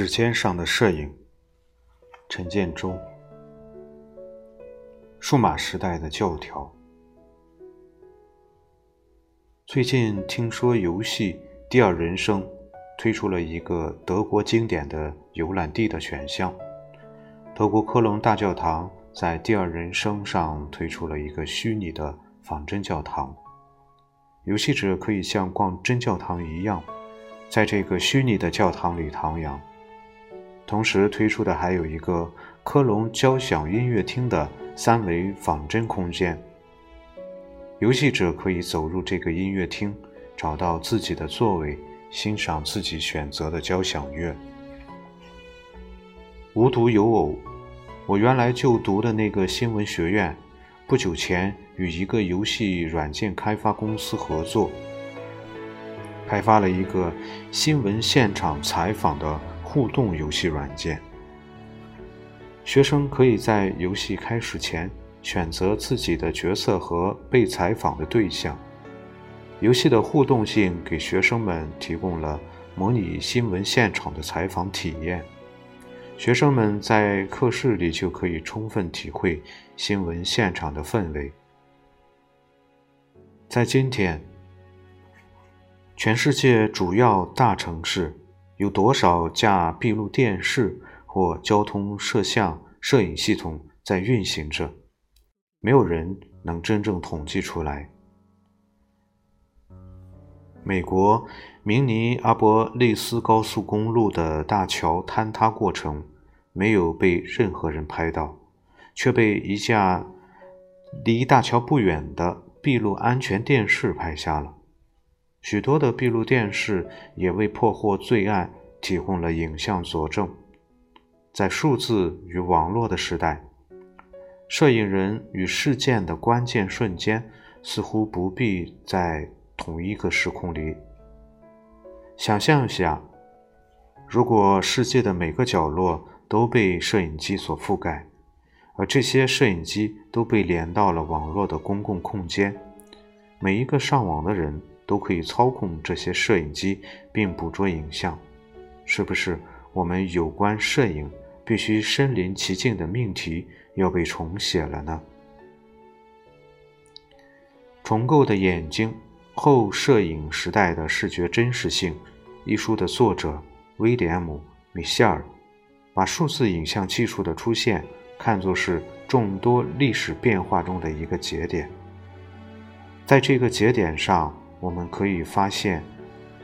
指尖上的摄影，陈建州。数码时代的教条。最近听说游戏《第二人生》推出了一个德国经典的游览地的选项。德国科隆大教堂在《第二人生》上推出了一个虚拟的仿真教堂，游戏者可以像逛真教堂一样，在这个虚拟的教堂里徜徉。同时推出的还有一个科隆交响音乐厅的三维仿真空间，游戏者可以走入这个音乐厅，找到自己的座位，欣赏自己选择的交响乐。无独有偶，我原来就读的那个新闻学院，不久前与一个游戏软件开发公司合作，开发了一个新闻现场采访的。互动游戏软件，学生可以在游戏开始前选择自己的角色和被采访的对象。游戏的互动性给学生们提供了模拟新闻现场的采访体验。学生们在课室里就可以充分体会新闻现场的氛围。在今天，全世界主要大城市。有多少架闭路电视或交通摄像摄影系统在运行着？没有人能真正统计出来。美国明尼阿波利斯高速公路的大桥坍塌过程没有被任何人拍到，却被一架离大桥不远的闭路安全电视拍下了。许多的闭路电视也为破获罪案提供了影像佐证。在数字与网络的时代，摄影人与事件的关键瞬间似乎不必在同一个时空里。想象一下，如果世界的每个角落都被摄影机所覆盖，而这些摄影机都被连到了网络的公共空间，每一个上网的人。都可以操控这些摄影机并捕捉影像，是不是我们有关摄影必须身临其境的命题要被重写了呢？重构的眼睛后摄影时代的视觉真实性一书的作者威廉姆·米歇尔，把数字影像技术的出现看作是众多历史变化中的一个节点，在这个节点上。我们可以发现，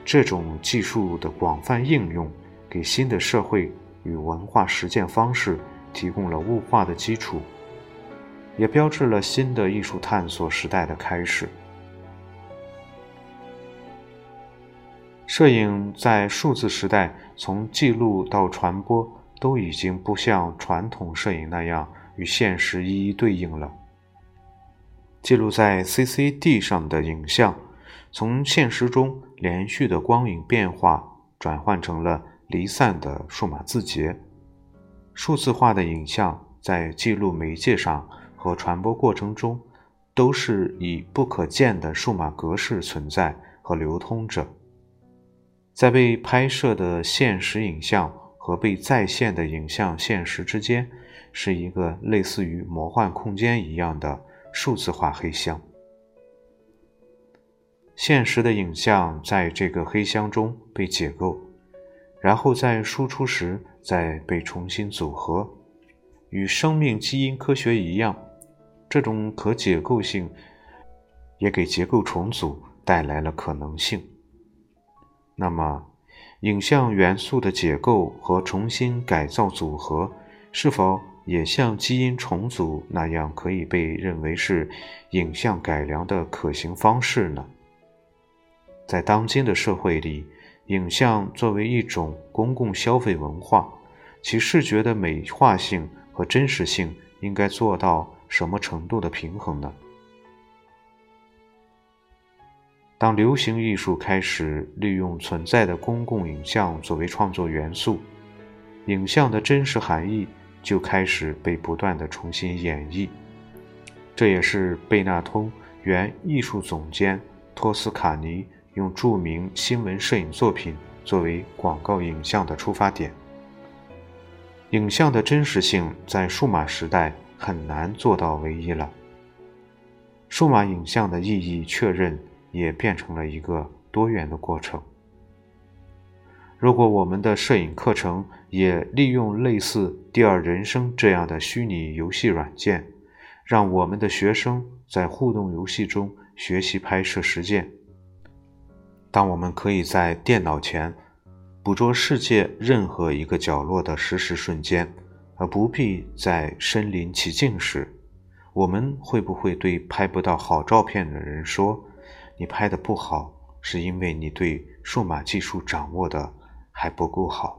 这种技术的广泛应用，给新的社会与文化实践方式提供了物化的基础，也标志了新的艺术探索时代的开始。摄影在数字时代，从记录到传播，都已经不像传统摄影那样与现实一一对应了。记录在 CCD 上的影像。从现实中连续的光影变化转换成了离散的数码字节，数字化的影像在记录媒介上和传播过程中都是以不可见的数码格式存在和流通着。在被拍摄的现实影像和被再现的影像现实之间，是一个类似于魔幻空间一样的数字化黑箱。现实的影像在这个黑箱中被解构，然后在输出时再被重新组合。与生命基因科学一样，这种可解构性也给结构重组带来了可能性。那么，影像元素的解构和重新改造组合，是否也像基因重组那样可以被认为是影像改良的可行方式呢？在当今的社会里，影像作为一种公共消费文化，其视觉的美化性和真实性应该做到什么程度的平衡呢？当流行艺术开始利用存在的公共影像作为创作元素，影像的真实含义就开始被不断的重新演绎。这也是贝纳通原艺术总监托斯卡尼。用著名新闻摄影作品作为广告影像的出发点，影像的真实性在数码时代很难做到唯一了。数码影像的意义确认也变成了一个多元的过程。如果我们的摄影课程也利用类似“第二人生”这样的虚拟游戏软件，让我们的学生在互动游戏中学习拍摄实践，当我们可以在电脑前捕捉世界任何一个角落的实时瞬间，而不必在身临其境时，我们会不会对拍不到好照片的人说：“你拍的不好，是因为你对数码技术掌握的？”还不够好。